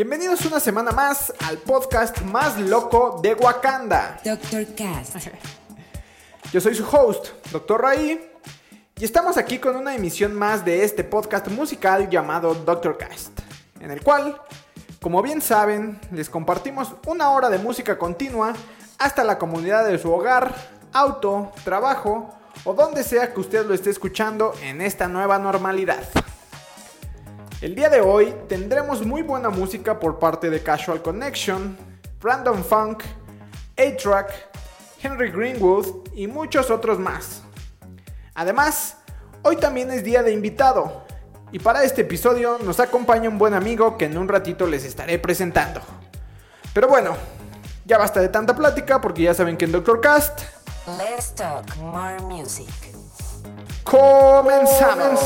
Bienvenidos una semana más al podcast más loco de Wakanda. Dr. Cast. Yo soy su host, Dr. Ray, y estamos aquí con una emisión más de este podcast musical llamado Dr. Cast, en el cual, como bien saben, les compartimos una hora de música continua hasta la comunidad de su hogar, auto, trabajo o donde sea que usted lo esté escuchando en esta nueva normalidad. El día de hoy tendremos muy buena música por parte de Casual Connection, Random Funk, A-Track, Henry Greenwood y muchos otros más. Además, hoy también es día de invitado y para este episodio nos acompaña un buen amigo que en un ratito les estaré presentando. Pero bueno, ya basta de tanta plática porque ya saben que en Doctor Cast Let's talk more music. comenzamos.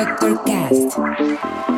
This is Dr. Cast.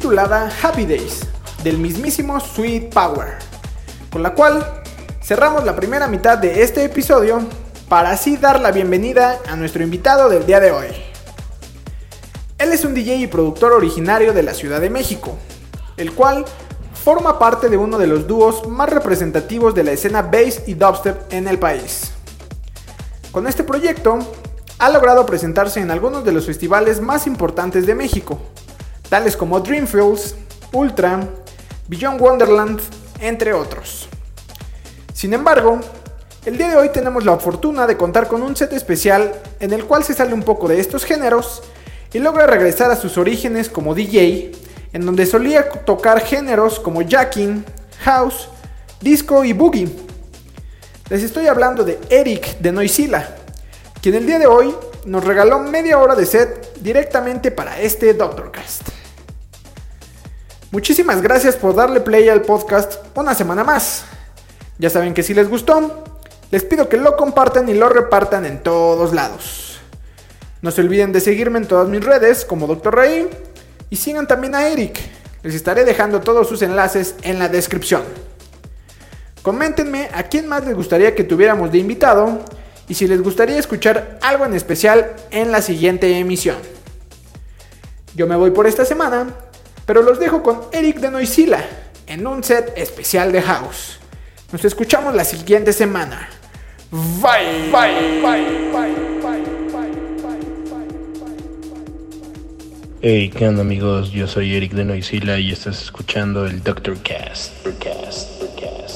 Titulada Happy Days del mismísimo Sweet Power, con la cual cerramos la primera mitad de este episodio para así dar la bienvenida a nuestro invitado del día de hoy. Él es un DJ y productor originario de la Ciudad de México, el cual forma parte de uno de los dúos más representativos de la escena bass y dubstep en el país. Con este proyecto, ha logrado presentarse en algunos de los festivales más importantes de México, tales como Dreamfields, Ultra, Beyond Wonderland, entre otros. Sin embargo, el día de hoy tenemos la fortuna de contar con un set especial en el cual se sale un poco de estos géneros y logra regresar a sus orígenes como DJ, en donde solía tocar géneros como jacking, house, disco y boogie. Les estoy hablando de Eric de Noisila, quien el día de hoy nos regaló media hora de set directamente para este Doctorcast. Muchísimas gracias por darle play al podcast una semana más. Ya saben que si les gustó, les pido que lo compartan y lo repartan en todos lados. No se olviden de seguirme en todas mis redes como Dr. Rey y sigan también a Eric. Les estaré dejando todos sus enlaces en la descripción. Coméntenme a quién más les gustaría que tuviéramos de invitado y si les gustaría escuchar algo en especial en la siguiente emisión. Yo me voy por esta semana, pero los dejo con Eric de Noisila en un set especial de House. Nos escuchamos la siguiente semana. Bye, bye, bye, bye, bye, bye, Hey, ¿qué onda amigos? Yo soy Eric de Noisila y estás escuchando el Doctor Cast. Cast, Cast, Cast,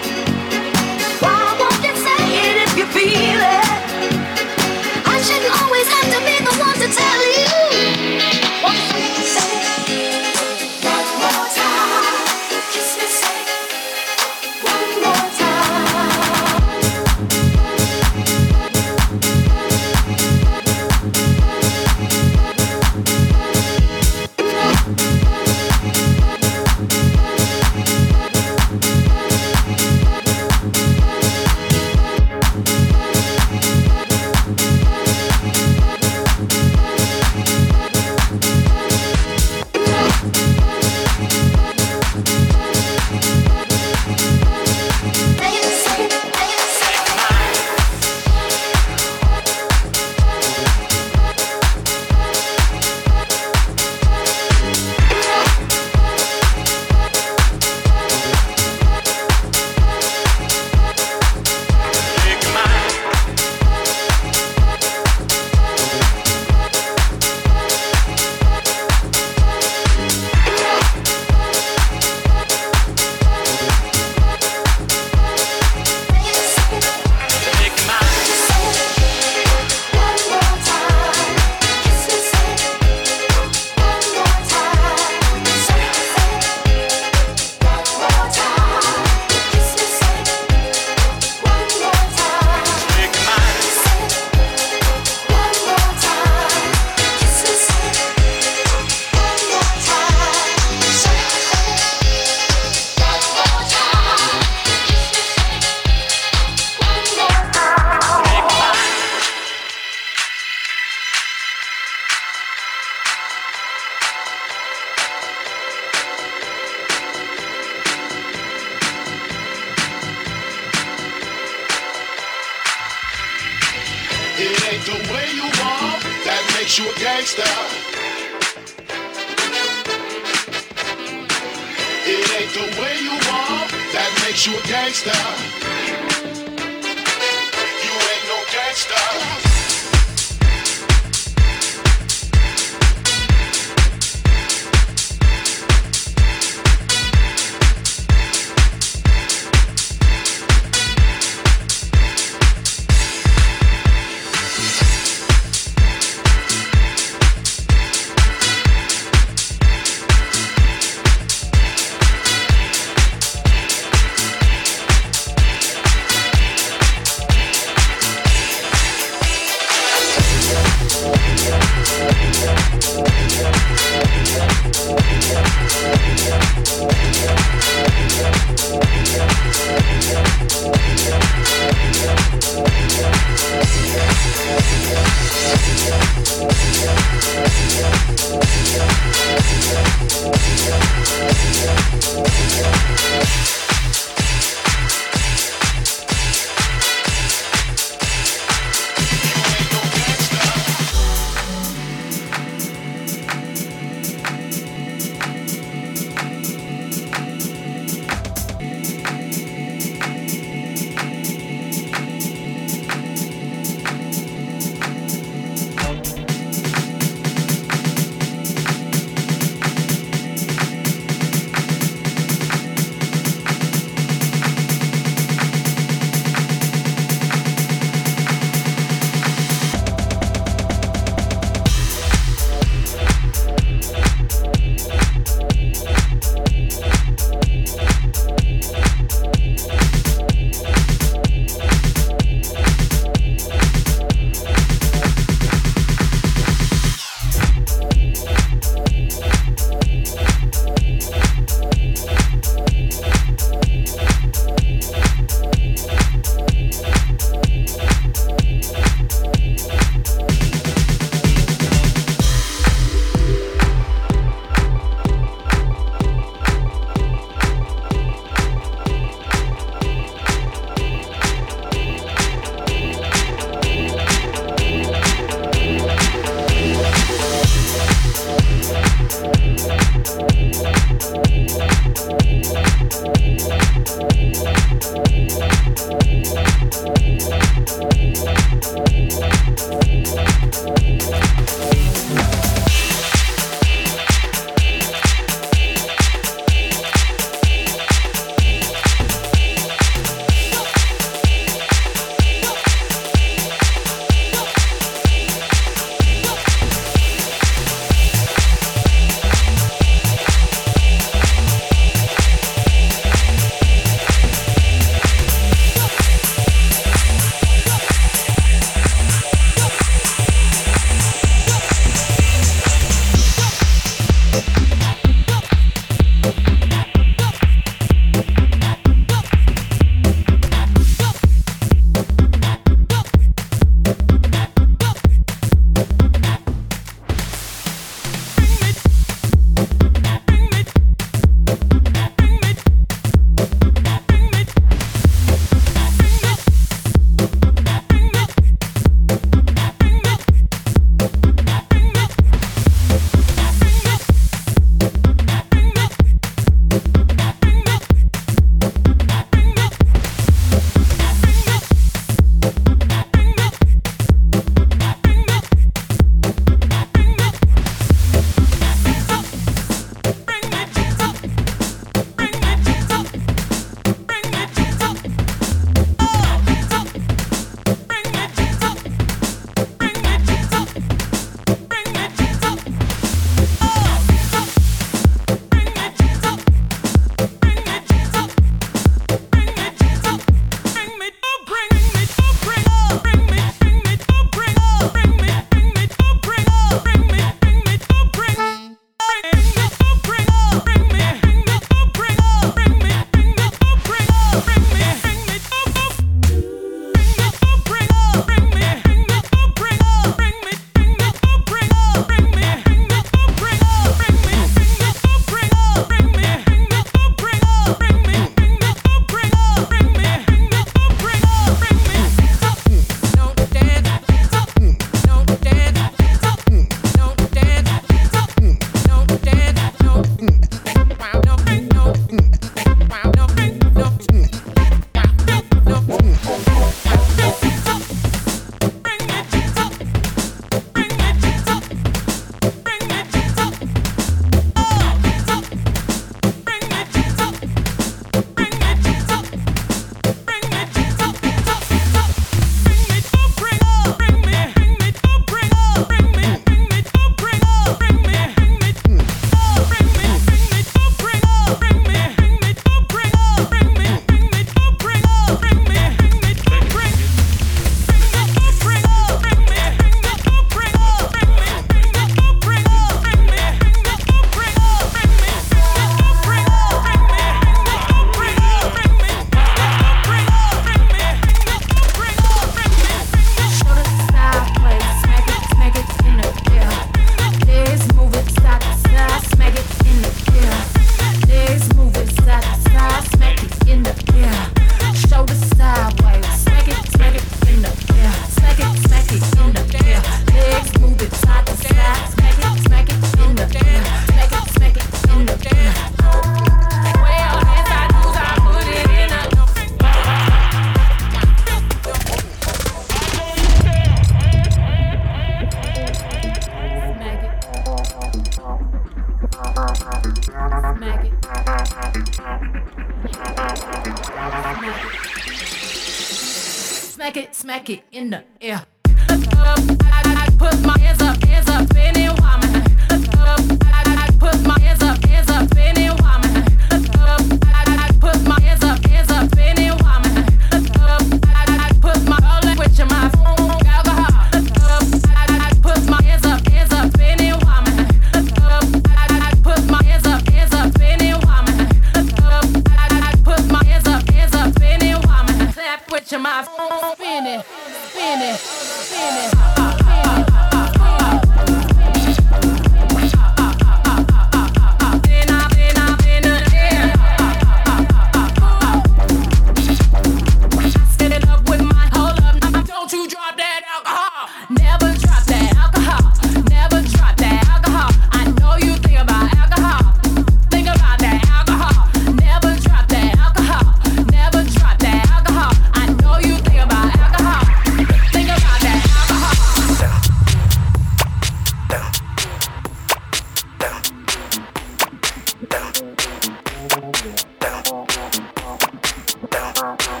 down,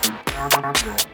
down, down.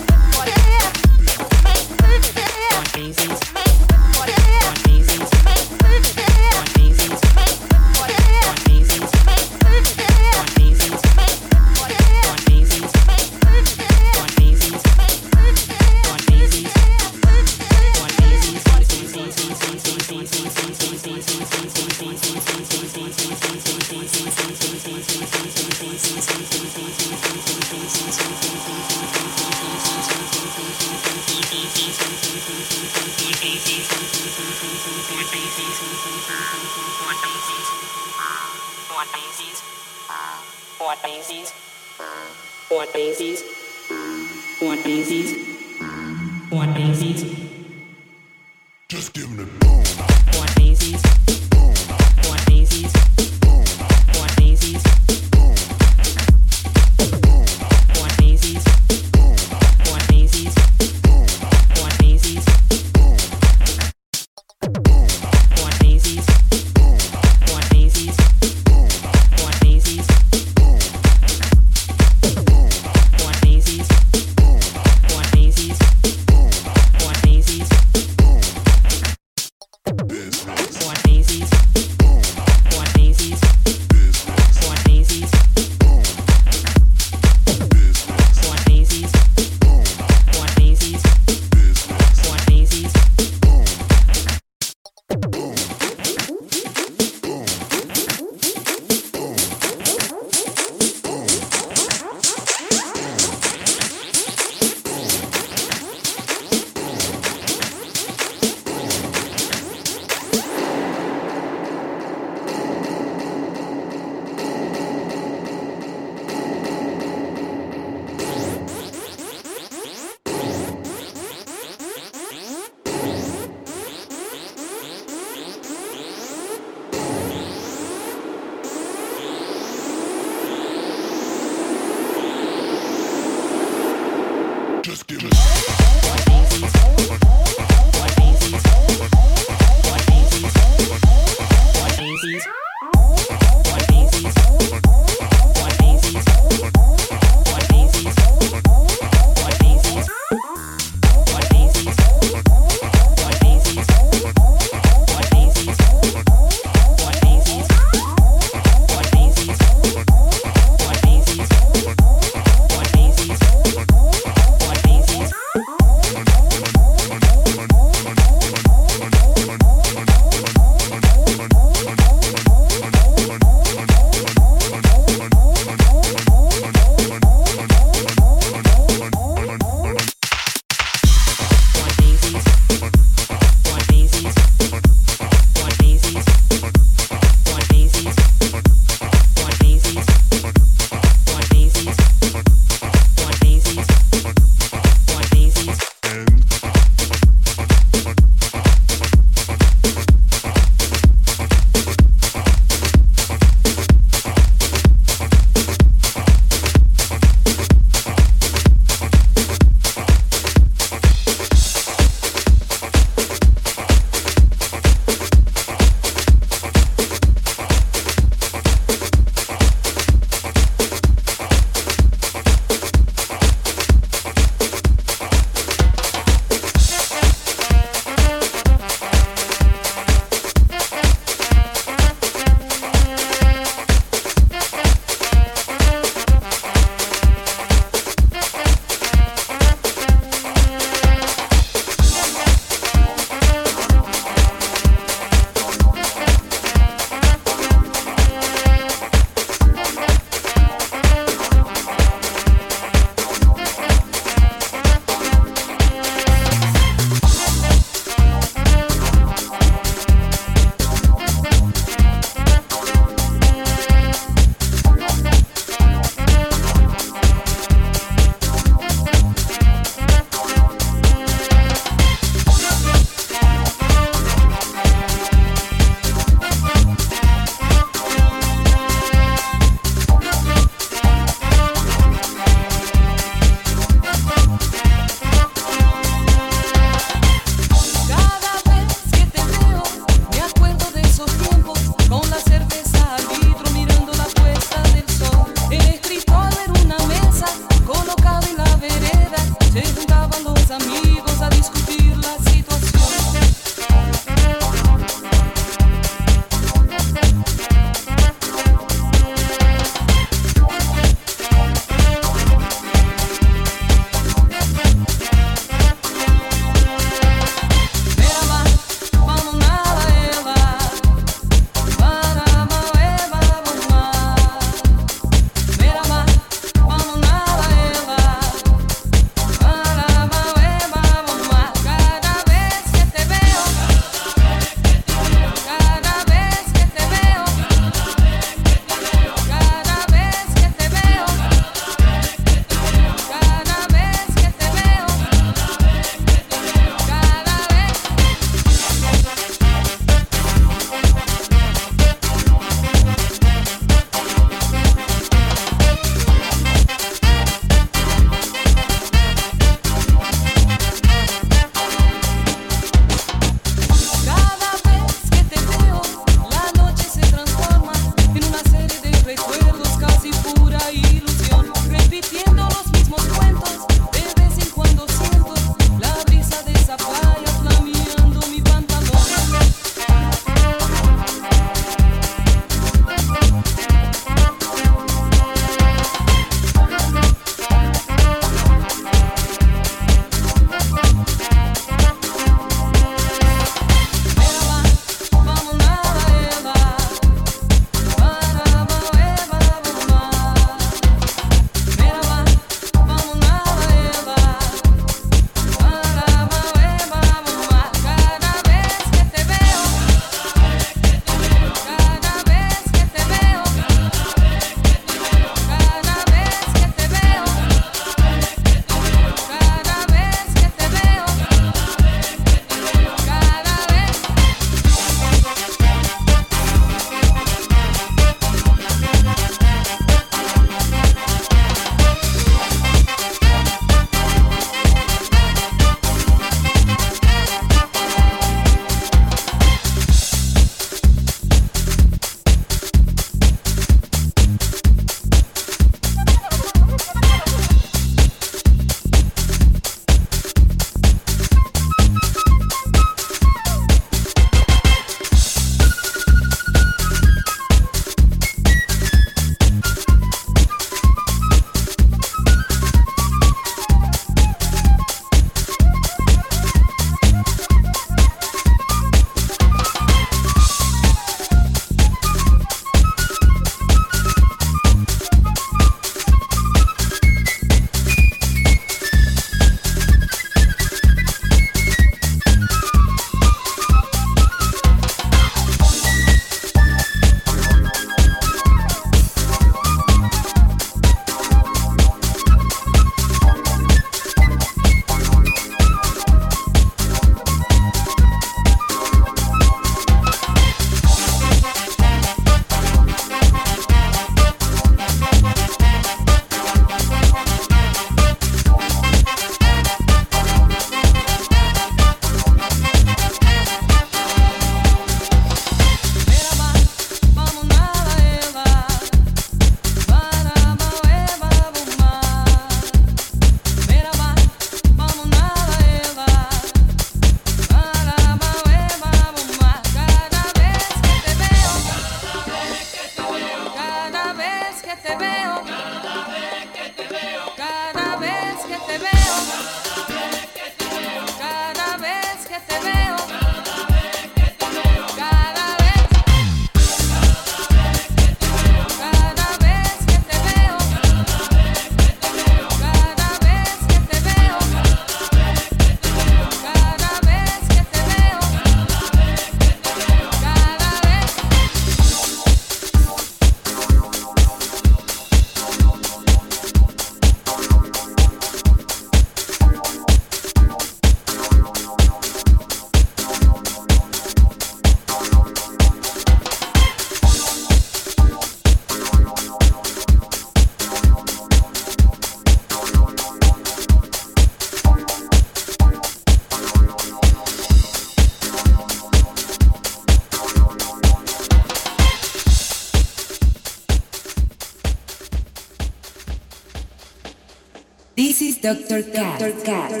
Dr. Cat. Dr. Cat.